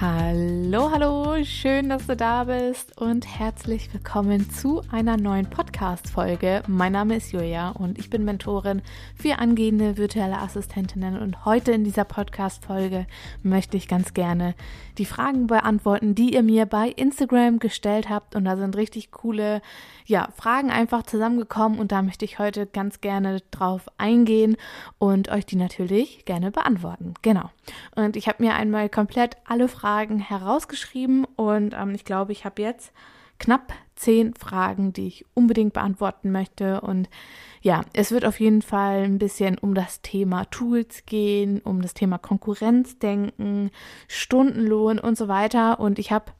Hallo, hallo, schön, dass du da bist und herzlich willkommen zu einer neuen Podcast-Folge. Mein Name ist Julia und ich bin Mentorin für angehende virtuelle Assistentinnen und heute in dieser Podcast-Folge möchte ich ganz gerne die Fragen beantworten, die ihr mir bei Instagram gestellt habt und da sind richtig coole, ja, Fragen einfach zusammengekommen und da möchte ich heute ganz gerne drauf eingehen und euch die natürlich gerne beantworten. Genau. Und ich habe mir einmal komplett alle Fragen herausgeschrieben und ähm, ich glaube, ich habe jetzt knapp zehn Fragen, die ich unbedingt beantworten möchte. Und ja, es wird auf jeden Fall ein bisschen um das Thema Tools gehen, um das Thema Konkurrenzdenken, Stundenlohn und so weiter. Und ich habe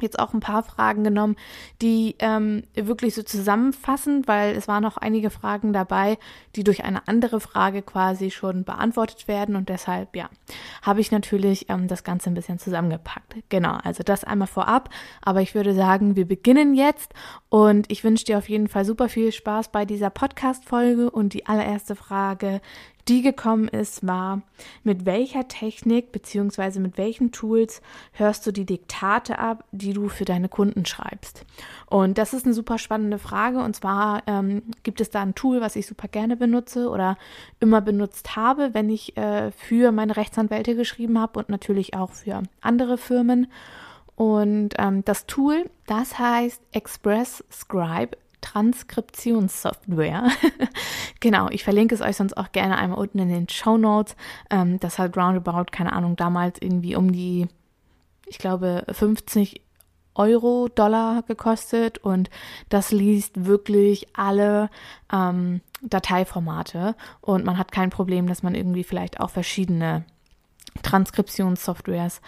jetzt auch ein paar Fragen genommen, die ähm, wirklich so zusammenfassen, weil es waren noch einige Fragen dabei, die durch eine andere Frage quasi schon beantwortet werden. Und deshalb, ja, habe ich natürlich ähm, das Ganze ein bisschen zusammengepackt. Genau, also das einmal vorab, aber ich würde sagen, wir beginnen jetzt. Und ich wünsche dir auf jeden Fall super viel Spaß bei dieser Podcast-Folge. Und die allererste Frage, die gekommen ist, war, mit welcher Technik beziehungsweise mit welchen Tools hörst du die Diktate ab, die du für deine Kunden schreibst? Und das ist eine super spannende Frage. Und zwar ähm, gibt es da ein Tool, was ich super gerne benutze oder immer benutzt habe, wenn ich äh, für meine Rechtsanwälte geschrieben habe und natürlich auch für andere Firmen. Und ähm, das Tool, das heißt Express Scribe. Transkriptionssoftware. genau, ich verlinke es euch sonst auch gerne einmal unten in den Show Notes. Ähm, das hat roundabout, keine Ahnung, damals irgendwie um die, ich glaube, 50 Euro, Dollar gekostet und das liest wirklich alle ähm, Dateiformate und man hat kein Problem, dass man irgendwie vielleicht auch verschiedene Transkriptionssoftwares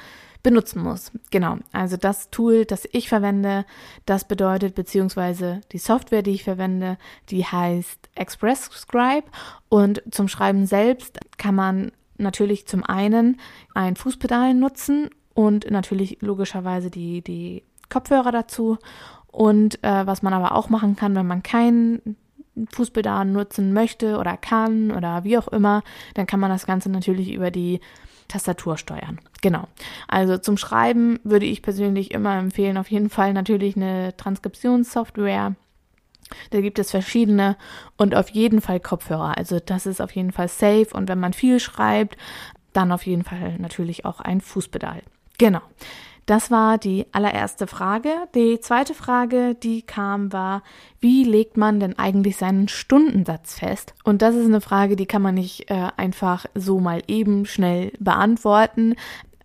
benutzen muss. Genau, also das Tool, das ich verwende, das bedeutet, beziehungsweise die Software, die ich verwende, die heißt Express Scribe und zum Schreiben selbst kann man natürlich zum einen ein Fußpedal nutzen und natürlich logischerweise die, die Kopfhörer dazu. Und äh, was man aber auch machen kann, wenn man kein Fußpedal nutzen möchte oder kann oder wie auch immer, dann kann man das Ganze natürlich über die Tastatur steuern. Genau. Also zum Schreiben würde ich persönlich immer empfehlen, auf jeden Fall natürlich eine Transkriptionssoftware. Da gibt es verschiedene und auf jeden Fall Kopfhörer. Also das ist auf jeden Fall safe und wenn man viel schreibt, dann auf jeden Fall natürlich auch ein Fußpedal. Genau. Das war die allererste Frage. Die zweite Frage, die kam, war, wie legt man denn eigentlich seinen Stundensatz fest? Und das ist eine Frage, die kann man nicht äh, einfach so mal eben schnell beantworten.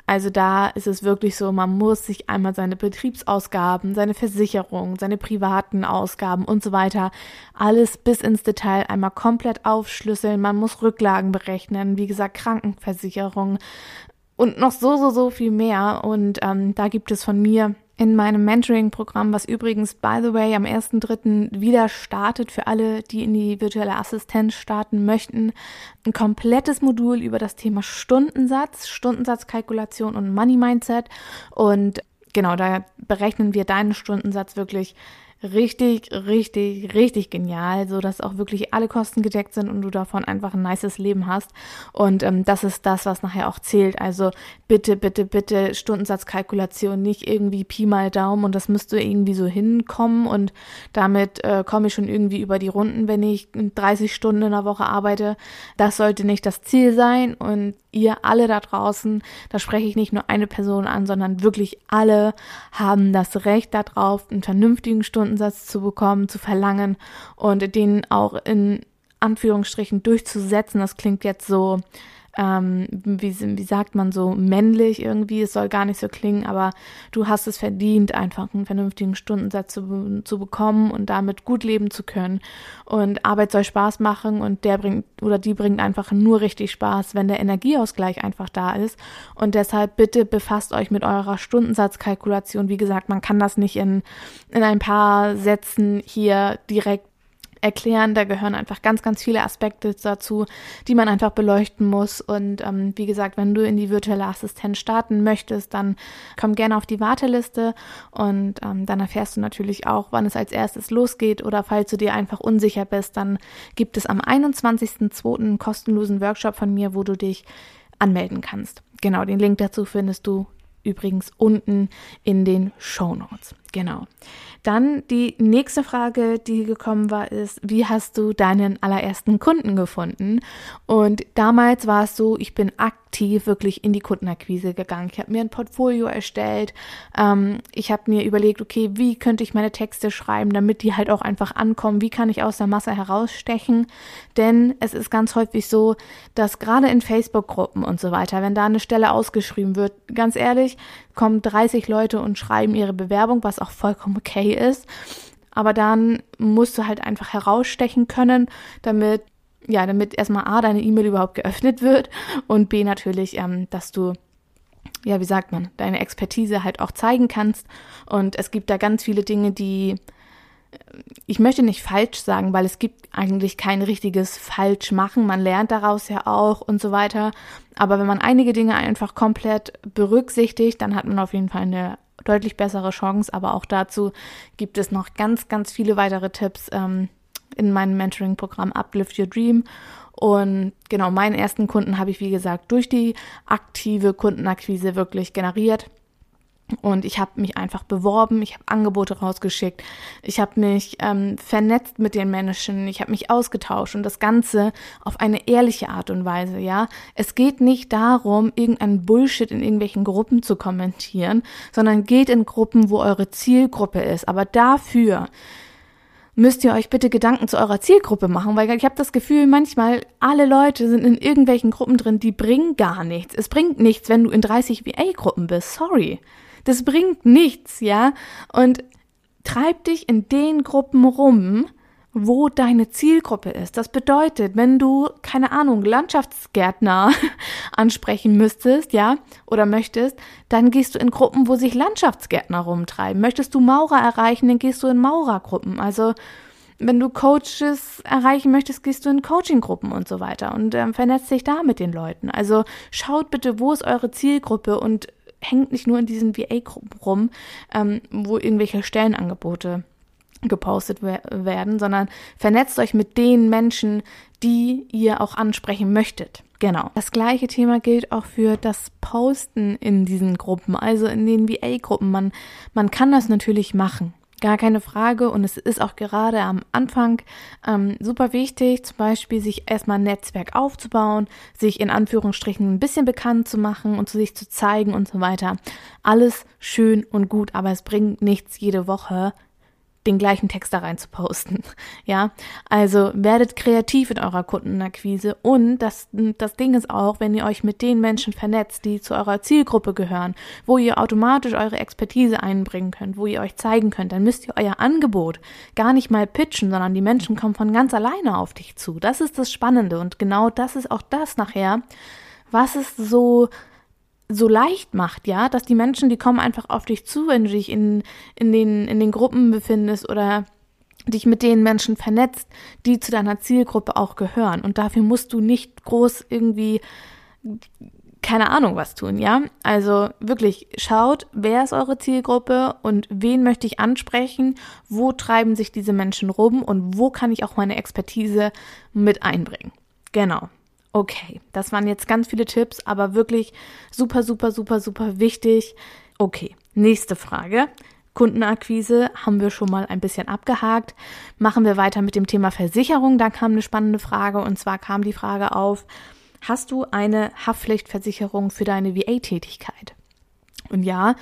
Also da ist es wirklich so, man muss sich einmal seine Betriebsausgaben, seine Versicherung, seine privaten Ausgaben und so weiter, alles bis ins Detail einmal komplett aufschlüsseln. Man muss Rücklagen berechnen, wie gesagt, Krankenversicherung, und noch so, so, so viel mehr. Und ähm, da gibt es von mir in meinem Mentoring-Programm, was übrigens, by the way, am 1.3. wieder startet für alle, die in die virtuelle Assistenz starten möchten, ein komplettes Modul über das Thema Stundensatz, Stundensatzkalkulation und Money Mindset. Und genau, da berechnen wir deinen Stundensatz wirklich richtig, richtig, richtig genial, so dass auch wirklich alle Kosten gedeckt sind und du davon einfach ein nices Leben hast. Und ähm, das ist das, was nachher auch zählt. Also bitte, bitte, bitte Stundensatzkalkulation, nicht irgendwie Pi mal Daumen und das müsste irgendwie so hinkommen und damit äh, komme ich schon irgendwie über die Runden, wenn ich 30 Stunden in der Woche arbeite. Das sollte nicht das Ziel sein und ihr alle da draußen, da spreche ich nicht nur eine Person an, sondern wirklich alle haben das Recht darauf, einen vernünftigen Stundensatz zu bekommen, zu verlangen und den auch in Anführungsstrichen durchzusetzen. Das klingt jetzt so ähm, wie, wie sagt man so, männlich irgendwie, es soll gar nicht so klingen, aber du hast es verdient, einfach einen vernünftigen Stundensatz zu, zu bekommen und damit gut leben zu können. Und Arbeit soll Spaß machen und der bringt oder die bringt einfach nur richtig Spaß, wenn der Energieausgleich einfach da ist. Und deshalb bitte befasst euch mit eurer Stundensatzkalkulation. Wie gesagt, man kann das nicht in, in ein paar Sätzen hier direkt erklären. Da gehören einfach ganz, ganz viele Aspekte dazu, die man einfach beleuchten muss. Und ähm, wie gesagt, wenn du in die virtuelle Assistenz starten möchtest, dann komm gerne auf die Warteliste und ähm, dann erfährst du natürlich auch, wann es als erstes losgeht. Oder falls du dir einfach unsicher bist, dann gibt es am 21.02. einen kostenlosen Workshop von mir, wo du dich anmelden kannst. Genau, den Link dazu findest du übrigens unten in den Show Notes. Genau. Dann die nächste Frage, die gekommen war, ist, wie hast du deinen allerersten Kunden gefunden? Und damals war es so, ich bin aktiv wirklich in die Kundenakquise gegangen. Ich habe mir ein Portfolio erstellt. Ähm, ich habe mir überlegt, okay, wie könnte ich meine Texte schreiben, damit die halt auch einfach ankommen? Wie kann ich aus der Masse herausstechen? Denn es ist ganz häufig so, dass gerade in Facebook-Gruppen und so weiter, wenn da eine Stelle ausgeschrieben wird, ganz ehrlich, kommen 30 Leute und schreiben ihre Bewerbung, was auch vollkommen okay ist. Aber dann musst du halt einfach herausstechen können, damit, ja, damit erstmal A, deine E-Mail überhaupt geöffnet wird und B, natürlich, ähm, dass du ja, wie sagt man, deine Expertise halt auch zeigen kannst. Und es gibt da ganz viele Dinge, die ich möchte nicht falsch sagen, weil es gibt eigentlich kein richtiges falsch machen. Man lernt daraus ja auch und so weiter. Aber wenn man einige Dinge einfach komplett berücksichtigt, dann hat man auf jeden Fall eine deutlich bessere Chance. Aber auch dazu gibt es noch ganz, ganz viele weitere Tipps ähm, in meinem Mentoring-Programm Uplift Your Dream. Und genau, meinen ersten Kunden habe ich, wie gesagt, durch die aktive Kundenakquise wirklich generiert. Und ich habe mich einfach beworben, ich habe Angebote rausgeschickt, ich habe mich ähm, vernetzt mit den Menschen, ich habe mich ausgetauscht und das Ganze auf eine ehrliche Art und Weise, ja. Es geht nicht darum, irgendein Bullshit in irgendwelchen Gruppen zu kommentieren, sondern geht in Gruppen, wo eure Zielgruppe ist. Aber dafür müsst ihr euch bitte Gedanken zu eurer Zielgruppe machen, weil ich habe das Gefühl, manchmal alle Leute sind in irgendwelchen Gruppen drin, die bringen gar nichts. Es bringt nichts, wenn du in 30 VA-Gruppen bist. Sorry. Das bringt nichts, ja? Und treib dich in den Gruppen rum, wo deine Zielgruppe ist. Das bedeutet, wenn du, keine Ahnung, Landschaftsgärtner ansprechen müsstest, ja, oder möchtest, dann gehst du in Gruppen, wo sich Landschaftsgärtner rumtreiben. Möchtest du Maurer erreichen, dann gehst du in Maurergruppen. Also, wenn du Coaches erreichen möchtest, gehst du in Coachinggruppen und so weiter und ähm, vernetzt dich da mit den Leuten. Also schaut bitte, wo ist eure Zielgruppe und hängt nicht nur in diesen VA-Gruppen rum, ähm, wo irgendwelche Stellenangebote gepostet werden, sondern vernetzt euch mit den Menschen, die ihr auch ansprechen möchtet. Genau. Das gleiche Thema gilt auch für das Posten in diesen Gruppen, also in den VA-Gruppen. Man, man kann das natürlich machen. Gar keine Frage. Und es ist auch gerade am Anfang ähm, super wichtig, zum Beispiel sich erstmal ein Netzwerk aufzubauen, sich in Anführungsstrichen ein bisschen bekannt zu machen und zu sich zu zeigen und so weiter. Alles schön und gut, aber es bringt nichts jede Woche den gleichen Text da rein zu posten. Ja, also werdet kreativ in eurer Kundenakquise und das, das Ding ist auch, wenn ihr euch mit den Menschen vernetzt, die zu eurer Zielgruppe gehören, wo ihr automatisch eure Expertise einbringen könnt, wo ihr euch zeigen könnt, dann müsst ihr euer Angebot gar nicht mal pitchen, sondern die Menschen kommen von ganz alleine auf dich zu. Das ist das Spannende und genau das ist auch das nachher, was es so so leicht macht, ja, dass die Menschen, die kommen einfach auf dich zu, wenn du dich in, in, den, in den Gruppen befindest oder dich mit den Menschen vernetzt, die zu deiner Zielgruppe auch gehören. Und dafür musst du nicht groß irgendwie keine Ahnung was tun, ja? Also wirklich schaut, wer ist eure Zielgruppe und wen möchte ich ansprechen, wo treiben sich diese Menschen rum und wo kann ich auch meine Expertise mit einbringen. Genau. Okay, das waren jetzt ganz viele Tipps, aber wirklich super, super, super, super wichtig. Okay, nächste Frage. Kundenakquise haben wir schon mal ein bisschen abgehakt. Machen wir weiter mit dem Thema Versicherung. Da kam eine spannende Frage und zwar kam die Frage auf, hast du eine Haftpflichtversicherung für deine VA-Tätigkeit? Und ja,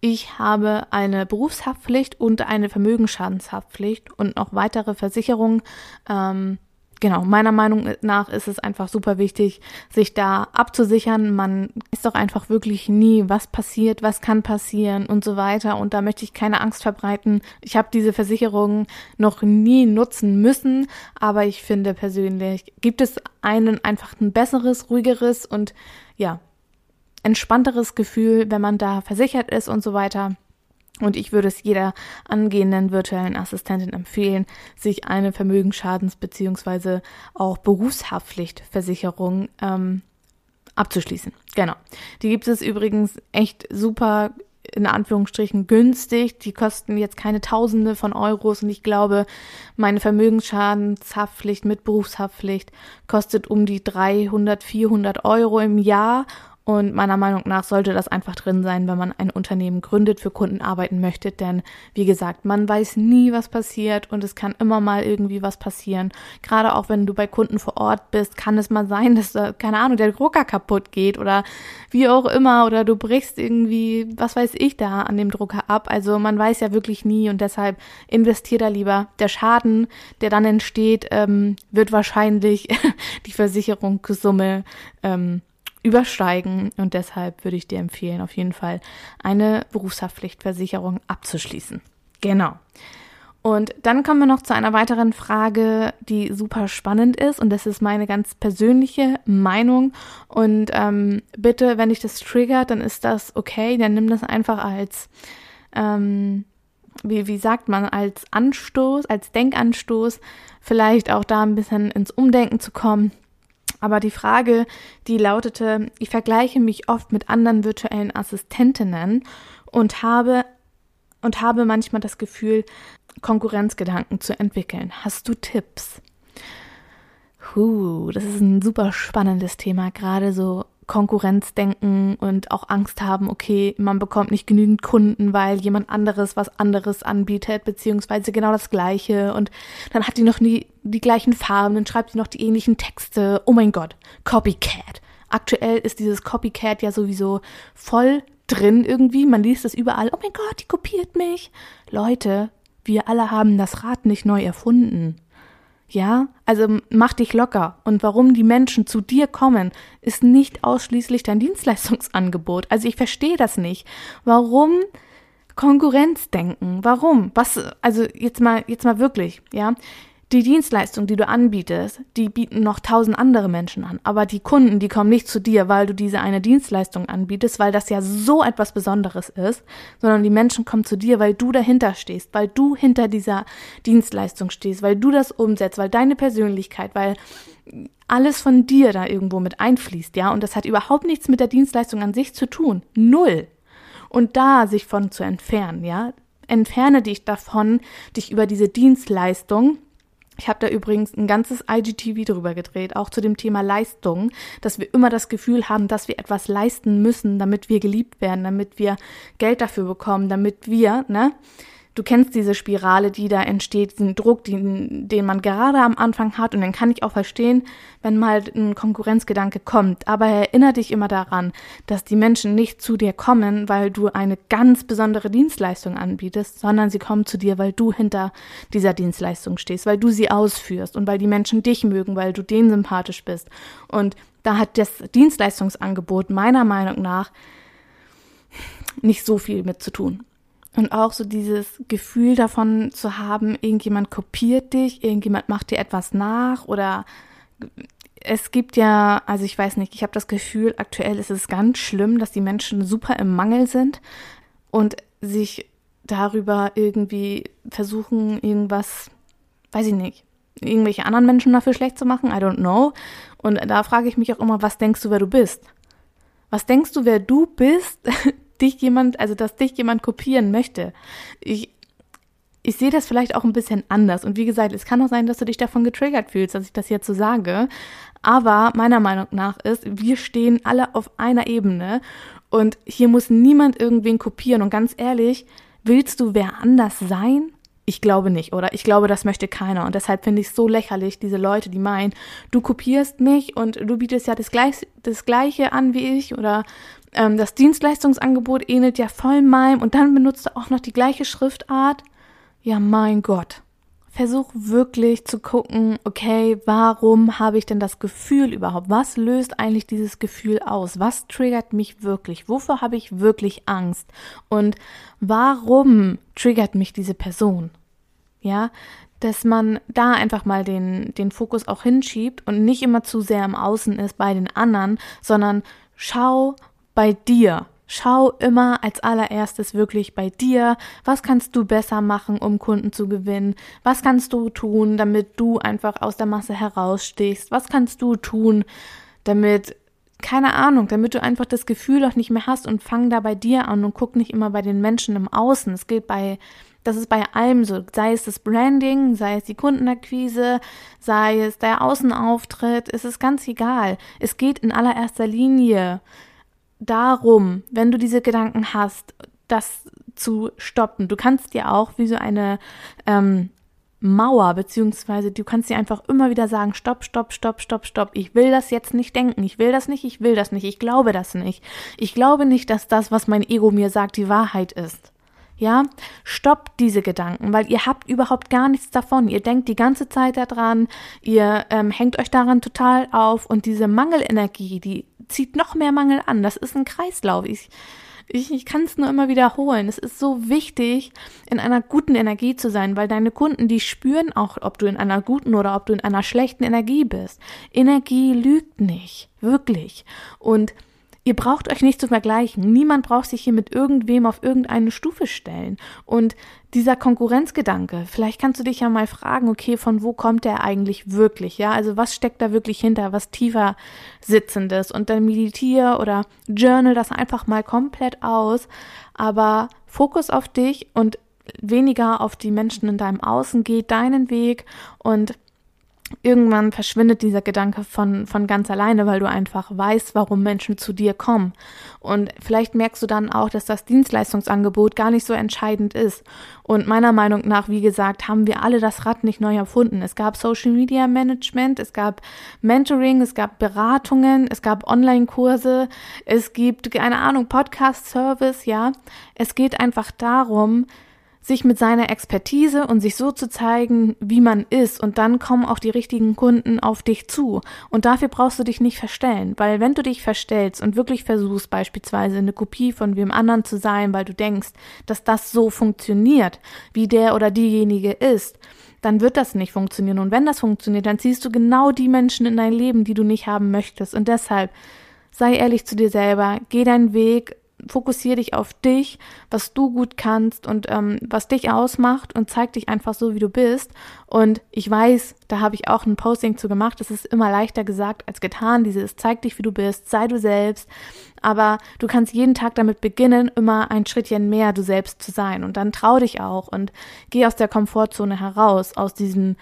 ich habe eine Berufshaftpflicht und eine Vermögensschadenshaftpflicht und noch weitere Versicherungen. Ähm, genau, meiner Meinung nach ist es einfach super wichtig, sich da abzusichern. Man ist doch einfach wirklich nie, was passiert, was kann passieren und so weiter. Und da möchte ich keine Angst verbreiten. Ich habe diese Versicherung noch nie nutzen müssen, aber ich finde persönlich, gibt es einen einfach ein besseres, ruhigeres und ja, entspannteres Gefühl, wenn man da versichert ist und so weiter. Und ich würde es jeder angehenden virtuellen Assistentin empfehlen, sich eine Vermögensschadens- bzw. auch Berufshaftpflichtversicherung ähm, abzuschließen. Genau. Die gibt es übrigens echt super in Anführungsstrichen günstig. Die kosten jetzt keine Tausende von Euros und ich glaube, meine Vermögensschadenshaftpflicht mit Berufshaftpflicht kostet um die 300, 400 Euro im Jahr und meiner Meinung nach sollte das einfach drin sein, wenn man ein Unternehmen gründet, für Kunden arbeiten möchte. Denn wie gesagt, man weiß nie, was passiert und es kann immer mal irgendwie was passieren. Gerade auch wenn du bei Kunden vor Ort bist, kann es mal sein, dass, da, keine Ahnung, der Drucker kaputt geht oder wie auch immer oder du brichst irgendwie, was weiß ich da an dem Drucker ab. Also man weiß ja wirklich nie und deshalb investier da lieber. Der Schaden, der dann entsteht, ähm, wird wahrscheinlich die Versicherungssumme ähm, übersteigen und deshalb würde ich dir empfehlen, auf jeden Fall eine Berufshaftpflichtversicherung abzuschließen. Genau. Und dann kommen wir noch zu einer weiteren Frage, die super spannend ist und das ist meine ganz persönliche Meinung. Und ähm, bitte, wenn dich das triggert, dann ist das okay, dann nimm das einfach als, ähm, wie, wie sagt man, als Anstoß, als Denkanstoß, vielleicht auch da ein bisschen ins Umdenken zu kommen aber die Frage, die lautete, ich vergleiche mich oft mit anderen virtuellen Assistentinnen und habe und habe manchmal das Gefühl, Konkurrenzgedanken zu entwickeln. Hast du Tipps? Huh, das ist ein super spannendes Thema, gerade so Konkurrenzdenken und auch Angst haben, okay, man bekommt nicht genügend Kunden, weil jemand anderes was anderes anbietet, beziehungsweise genau das gleiche und dann hat die noch nie die gleichen Farben, dann schreibt sie noch die ähnlichen Texte. Oh mein Gott, Copycat. Aktuell ist dieses Copycat ja sowieso voll drin irgendwie. Man liest es überall. Oh mein Gott, die kopiert mich. Leute, wir alle haben das Rad nicht neu erfunden. Ja, also mach dich locker. Und warum die Menschen zu dir kommen, ist nicht ausschließlich dein Dienstleistungsangebot. Also ich verstehe das nicht. Warum Konkurrenzdenken? Warum? Was, also jetzt mal, jetzt mal wirklich, ja die Dienstleistung, die du anbietest, die bieten noch tausend andere Menschen an. Aber die Kunden, die kommen nicht zu dir, weil du diese eine Dienstleistung anbietest, weil das ja so etwas Besonderes ist, sondern die Menschen kommen zu dir, weil du dahinter stehst, weil du hinter dieser Dienstleistung stehst, weil du das umsetzt, weil deine Persönlichkeit, weil alles von dir da irgendwo mit einfließt, ja. Und das hat überhaupt nichts mit der Dienstleistung an sich zu tun. Null. Und da sich von zu entfernen, ja. Entferne dich davon, dich über diese Dienstleistung ich habe da übrigens ein ganzes IGTV drüber gedreht, auch zu dem Thema Leistung, dass wir immer das Gefühl haben, dass wir etwas leisten müssen, damit wir geliebt werden, damit wir Geld dafür bekommen, damit wir, ne, du kennst diese Spirale, die da entsteht, diesen Druck, den, den man gerade am Anfang hat. Und dann kann ich auch verstehen, wenn mal ein Konkurrenzgedanke kommt. Aber erinnere dich immer daran, dass die Menschen nicht zu dir kommen, weil du eine ganz besondere Dienstleistung anbietest, sondern sie kommen zu dir, weil du hinter dieser Dienstleistung stehst, weil du sie ausführst und weil die Menschen dich mögen, weil du denen sympathisch bist. Und da hat das Dienstleistungsangebot meiner Meinung nach nicht so viel mit zu tun. Und auch so dieses Gefühl davon zu haben, irgendjemand kopiert dich, irgendjemand macht dir etwas nach oder es gibt ja, also ich weiß nicht, ich habe das Gefühl, aktuell ist es ganz schlimm, dass die Menschen super im Mangel sind und sich darüber irgendwie versuchen, irgendwas, weiß ich nicht, irgendwelche anderen Menschen dafür schlecht zu machen, I don't know. Und da frage ich mich auch immer, was denkst du, wer du bist? Was denkst du, wer du bist, dich jemand, also dass dich jemand kopieren möchte. Ich, ich sehe das vielleicht auch ein bisschen anders. Und wie gesagt, es kann auch sein, dass du dich davon getriggert fühlst, dass ich das jetzt so sage. Aber meiner Meinung nach ist, wir stehen alle auf einer Ebene und hier muss niemand irgendwen kopieren. Und ganz ehrlich, willst du wer anders sein? Ich glaube nicht, oder? Ich glaube, das möchte keiner. Und deshalb finde ich es so lächerlich, diese Leute, die meinen, du kopierst mich und du bietest ja das, Gleich, das Gleiche an wie ich oder ähm, das Dienstleistungsangebot ähnelt ja voll meinem und dann benutzt du auch noch die gleiche Schriftart. Ja, mein Gott. Versuch wirklich zu gucken, okay, warum habe ich denn das Gefühl überhaupt? Was löst eigentlich dieses Gefühl aus? Was triggert mich wirklich? Wovor habe ich wirklich Angst? Und warum triggert mich diese Person? Ja, dass man da einfach mal den, den Fokus auch hinschiebt und nicht immer zu sehr im Außen ist bei den anderen, sondern schau, bei dir. schau immer als allererstes wirklich bei dir, was kannst du besser machen, um Kunden zu gewinnen? Was kannst du tun, damit du einfach aus der Masse herausstichst? Was kannst du tun, damit keine Ahnung, damit du einfach das Gefühl auch nicht mehr hast und fang da bei dir an und guck nicht immer bei den Menschen im Außen. Es geht bei das ist bei allem so, sei es das Branding, sei es die Kundenakquise, sei es der Außenauftritt, es ist ganz egal. Es geht in allererster Linie darum, wenn du diese Gedanken hast, das zu stoppen. Du kannst dir auch wie so eine ähm, Mauer, beziehungsweise du kannst dir einfach immer wieder sagen, stopp, stopp, stopp, stopp, stopp. Ich will das jetzt nicht denken. Ich will das nicht, ich will das nicht, ich glaube das nicht. Ich glaube nicht, dass das, was mein Ego mir sagt, die Wahrheit ist. Ja, stoppt diese Gedanken, weil ihr habt überhaupt gar nichts davon. Ihr denkt die ganze Zeit daran, ihr ähm, hängt euch daran total auf und diese Mangelenergie, die zieht noch mehr Mangel an. Das ist ein Kreislauf. Ich, ich, ich kann es nur immer wiederholen. Es ist so wichtig, in einer guten Energie zu sein, weil deine Kunden, die spüren auch, ob du in einer guten oder ob du in einer schlechten Energie bist. Energie lügt nicht. Wirklich. Und Ihr braucht euch nicht zu vergleichen. Niemand braucht sich hier mit irgendwem auf irgendeine Stufe stellen. Und dieser Konkurrenzgedanke, vielleicht kannst du dich ja mal fragen, okay, von wo kommt der eigentlich wirklich? Ja, also was steckt da wirklich hinter, was tiefer sitzendes? Und dann meditiere oder journal das einfach mal komplett aus. Aber Fokus auf dich und weniger auf die Menschen in deinem Außen, geh deinen Weg und irgendwann verschwindet dieser Gedanke von, von ganz alleine, weil du einfach weißt, warum Menschen zu dir kommen. Und vielleicht merkst du dann auch, dass das Dienstleistungsangebot gar nicht so entscheidend ist. Und meiner Meinung nach, wie gesagt, haben wir alle das Rad nicht neu erfunden. Es gab Social Media Management, es gab Mentoring, es gab Beratungen, es gab Online-Kurse, es gibt, keine Ahnung, Podcast-Service, ja. Es geht einfach darum, sich mit seiner Expertise und sich so zu zeigen, wie man ist und dann kommen auch die richtigen Kunden auf dich zu. Und dafür brauchst du dich nicht verstellen, weil wenn du dich verstellst und wirklich versuchst beispielsweise eine Kopie von wem anderen zu sein, weil du denkst, dass das so funktioniert, wie der oder diejenige ist, dann wird das nicht funktionieren. Und wenn das funktioniert, dann ziehst du genau die Menschen in dein Leben, die du nicht haben möchtest. Und deshalb sei ehrlich zu dir selber, geh deinen Weg, fokussiere dich auf dich, was du gut kannst und ähm, was dich ausmacht und zeig dich einfach so, wie du bist. Und ich weiß, da habe ich auch ein Posting zu gemacht. Es ist immer leichter gesagt als getan. Dieses zeig dich, wie du bist, sei du selbst. Aber du kannst jeden Tag damit beginnen, immer ein Schrittchen mehr du selbst zu sein. Und dann trau dich auch und geh aus der Komfortzone heraus, aus diesem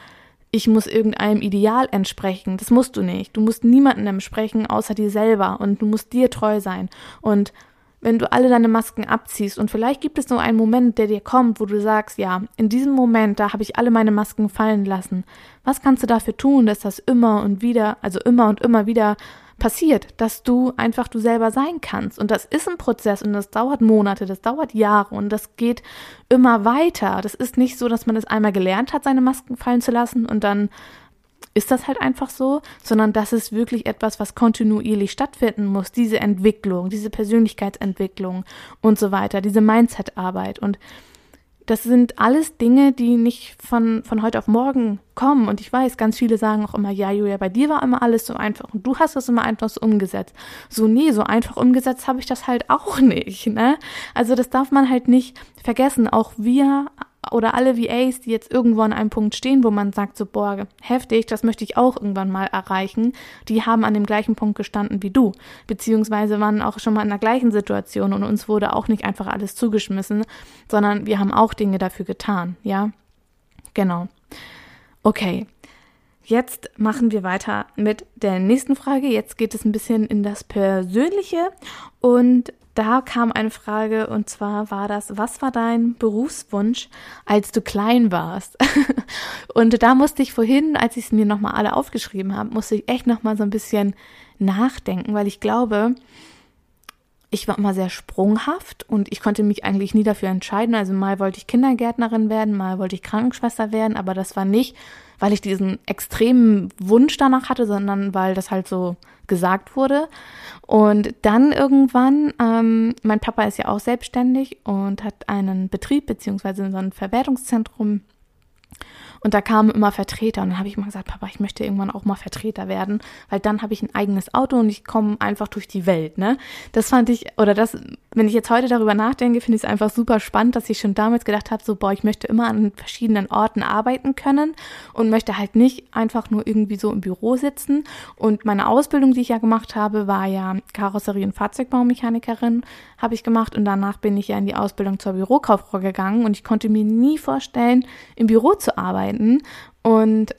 ich muss irgendeinem Ideal entsprechen. Das musst du nicht. Du musst niemandem entsprechen, außer dir selber. Und du musst dir treu sein. Und wenn du alle deine Masken abziehst und vielleicht gibt es so einen Moment, der dir kommt, wo du sagst, ja, in diesem Moment, da habe ich alle meine Masken fallen lassen. Was kannst du dafür tun, dass das immer und wieder, also immer und immer wieder passiert, dass du einfach du selber sein kannst. Und das ist ein Prozess und das dauert Monate, das dauert Jahre und das geht immer weiter. Das ist nicht so, dass man es einmal gelernt hat, seine Masken fallen zu lassen und dann ist das halt einfach so, sondern das ist wirklich etwas, was kontinuierlich stattfinden muss, diese Entwicklung, diese Persönlichkeitsentwicklung und so weiter, diese Mindset-Arbeit. Und das sind alles Dinge, die nicht von, von heute auf morgen kommen. Und ich weiß, ganz viele sagen auch immer, ja, Julia, bei dir war immer alles so einfach und du hast das immer einfach so umgesetzt. So, nee, so einfach umgesetzt habe ich das halt auch nicht, ne? Also das darf man halt nicht vergessen. Auch wir oder alle VAs, die jetzt irgendwo an einem Punkt stehen, wo man sagt, so, boah, heftig, das möchte ich auch irgendwann mal erreichen, die haben an dem gleichen Punkt gestanden wie du, beziehungsweise waren auch schon mal in der gleichen Situation und uns wurde auch nicht einfach alles zugeschmissen, sondern wir haben auch Dinge dafür getan, ja? Genau. Okay. Jetzt machen wir weiter mit der nächsten Frage. Jetzt geht es ein bisschen in das Persönliche und da kam eine Frage und zwar war das, was war dein Berufswunsch, als du klein warst? und da musste ich vorhin, als ich es mir nochmal alle aufgeschrieben habe, musste ich echt nochmal so ein bisschen nachdenken, weil ich glaube, ich war immer sehr sprunghaft und ich konnte mich eigentlich nie dafür entscheiden. Also mal wollte ich Kindergärtnerin werden, mal wollte ich Krankenschwester werden, aber das war nicht, weil ich diesen extremen Wunsch danach hatte, sondern weil das halt so gesagt wurde. Und dann irgendwann, ähm, mein Papa ist ja auch selbstständig und hat einen Betrieb beziehungsweise so ein Verwertungszentrum. Und da kamen immer Vertreter und dann habe ich immer gesagt, Papa, ich möchte irgendwann auch mal Vertreter werden, weil dann habe ich ein eigenes Auto und ich komme einfach durch die Welt, ne? Das fand ich, oder das, wenn ich jetzt heute darüber nachdenke, finde ich es einfach super spannend, dass ich schon damals gedacht habe, so, boah, ich möchte immer an verschiedenen Orten arbeiten können und möchte halt nicht einfach nur irgendwie so im Büro sitzen. Und meine Ausbildung, die ich ja gemacht habe, war ja Karosserie- und Fahrzeugbaumechanikerin, habe ich gemacht und danach bin ich ja in die Ausbildung zur Bürokauffrau gegangen und ich konnte mir nie vorstellen, im Büro zu arbeiten. Und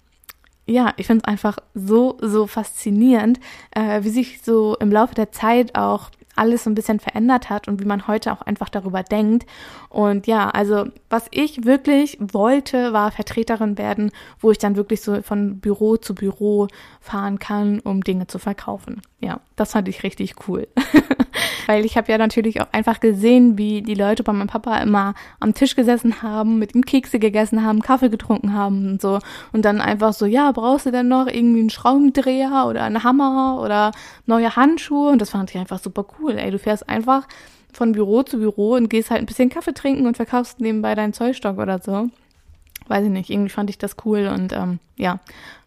ja, ich finde es einfach so, so faszinierend, äh, wie sich so im Laufe der Zeit auch alles so ein bisschen verändert hat und wie man heute auch einfach darüber denkt. Und ja, also was ich wirklich wollte, war Vertreterin werden, wo ich dann wirklich so von Büro zu Büro fahren kann, um Dinge zu verkaufen. Ja, das fand ich richtig cool. Weil ich habe ja natürlich auch einfach gesehen, wie die Leute bei meinem Papa immer am Tisch gesessen haben, mit ihm Kekse gegessen haben, Kaffee getrunken haben und so. Und dann einfach so, ja, brauchst du denn noch irgendwie einen Schraubendreher oder einen Hammer oder neue Handschuhe? Und das fand ich einfach super cool. Ey, du fährst einfach von Büro zu Büro und gehst halt ein bisschen Kaffee trinken und verkaufst nebenbei deinen Zollstock oder so. Weiß ich nicht, irgendwie fand ich das cool und ähm, ja,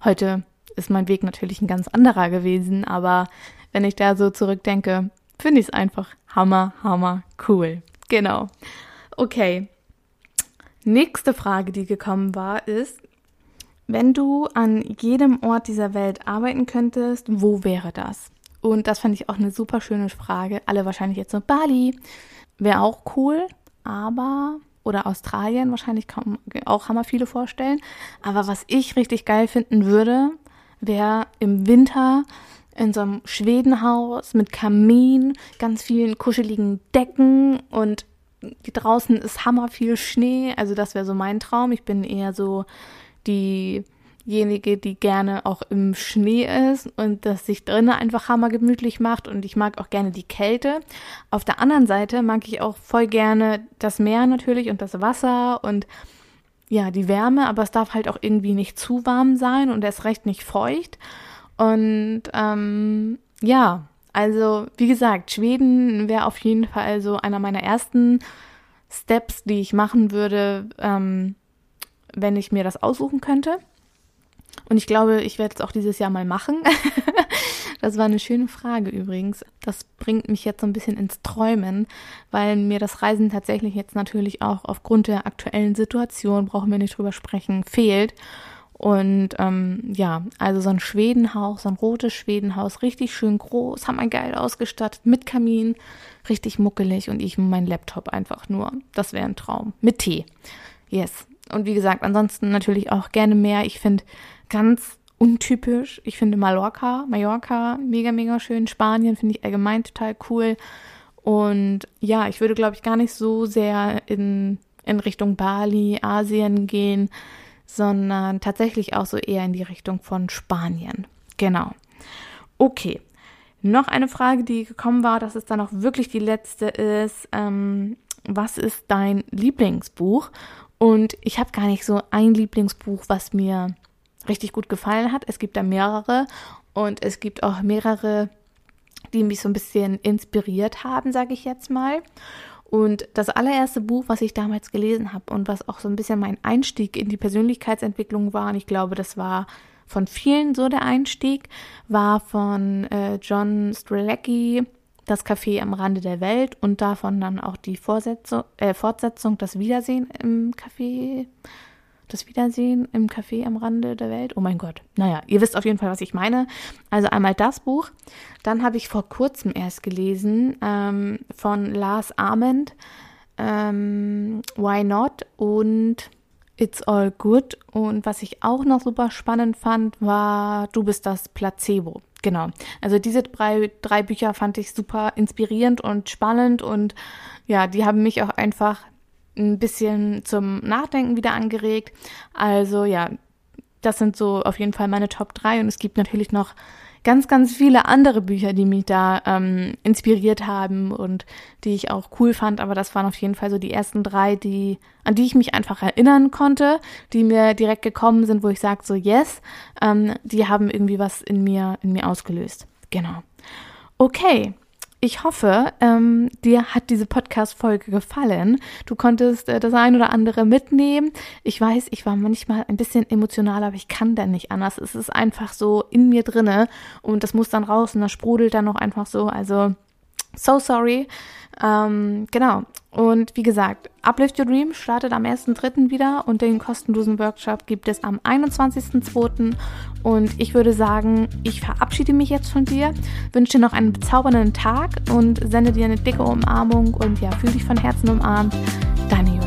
heute ist mein Weg natürlich ein ganz anderer gewesen, aber wenn ich da so zurückdenke, finde ich es einfach hammer, hammer cool. Genau. Okay. Nächste Frage, die gekommen war, ist, wenn du an jedem Ort dieser Welt arbeiten könntest, wo wäre das? Und das fand ich auch eine super schöne Frage. Alle wahrscheinlich jetzt so, Bali wäre auch cool, aber oder Australien wahrscheinlich kann auch hammer viele vorstellen. Aber was ich richtig geil finden würde, wäre im Winter in so einem Schwedenhaus mit Kamin, ganz vielen kuscheligen Decken und draußen ist hammer viel Schnee. Also das wäre so mein Traum. Ich bin eher so diejenige, die gerne auch im Schnee ist und das sich drinnen einfach hammer gemütlich macht und ich mag auch gerne die Kälte. Auf der anderen Seite mag ich auch voll gerne das Meer natürlich und das Wasser und ja, die Wärme, aber es darf halt auch irgendwie nicht zu warm sein und erst recht nicht feucht. Und ähm, ja, also wie gesagt, Schweden wäre auf jeden Fall so einer meiner ersten Steps, die ich machen würde, ähm, wenn ich mir das aussuchen könnte. Und ich glaube, ich werde es auch dieses Jahr mal machen. das war eine schöne Frage übrigens. Das bringt mich jetzt so ein bisschen ins Träumen, weil mir das Reisen tatsächlich jetzt natürlich auch aufgrund der aktuellen Situation, brauchen wir nicht drüber sprechen, fehlt. Und ähm, ja, also so ein Schwedenhaus, so ein rotes Schwedenhaus, richtig schön groß, haben wir geil ausgestattet, mit Kamin, richtig muckelig und ich mein Laptop einfach nur. Das wäre ein Traum. Mit Tee. Yes. Und wie gesagt, ansonsten natürlich auch gerne mehr. Ich finde ganz untypisch. Ich finde Mallorca, Mallorca mega, mega schön. Spanien finde ich allgemein total cool. Und ja, ich würde, glaube ich, gar nicht so sehr in, in Richtung Bali, Asien gehen sondern tatsächlich auch so eher in die Richtung von Spanien. Genau. Okay. Noch eine Frage, die gekommen war, dass es dann auch wirklich die letzte ist. Ähm, was ist dein Lieblingsbuch? Und ich habe gar nicht so ein Lieblingsbuch, was mir richtig gut gefallen hat. Es gibt da mehrere und es gibt auch mehrere, die mich so ein bisschen inspiriert haben, sage ich jetzt mal. Und das allererste Buch, was ich damals gelesen habe und was auch so ein bisschen mein Einstieg in die Persönlichkeitsentwicklung war, und ich glaube, das war von vielen so der Einstieg, war von äh, John Strelacki, Das Café am Rande der Welt und davon dann auch die Vorsetzung, äh, Fortsetzung, Das Wiedersehen im Café das Wiedersehen im Café am Rande der Welt. Oh mein Gott. Naja, ihr wisst auf jeden Fall, was ich meine. Also einmal das Buch. Dann habe ich vor kurzem erst gelesen ähm, von Lars Ament ähm, Why Not und It's All Good. Und was ich auch noch super spannend fand, war Du bist das Placebo. Genau. Also diese drei, drei Bücher fand ich super inspirierend und spannend und ja, die haben mich auch einfach ein bisschen zum Nachdenken wieder angeregt. Also ja, das sind so auf jeden Fall meine Top 3 und es gibt natürlich noch ganz, ganz viele andere Bücher, die mich da ähm, inspiriert haben und die ich auch cool fand, aber das waren auf jeden Fall so die ersten drei, die, an die ich mich einfach erinnern konnte, die mir direkt gekommen sind, wo ich sage so yes, ähm, die haben irgendwie was in mir, in mir ausgelöst. Genau. Okay, ich hoffe, ähm, dir hat diese Podcast-Folge gefallen. Du konntest äh, das ein oder andere mitnehmen. Ich weiß, ich war manchmal ein bisschen emotional, aber ich kann da nicht anders. Es ist einfach so in mir drinne und das muss dann raus und das sprudelt dann noch einfach so. Also, so sorry. Ähm, genau. Und wie gesagt, Uplift Your Dream startet am 1.3. wieder und den kostenlosen Workshop gibt es am 21.2. Und ich würde sagen, ich verabschiede mich jetzt von dir, wünsche dir noch einen bezaubernden Tag und sende dir eine dicke Umarmung und ja, fühle dich von Herzen umarmt. Deine.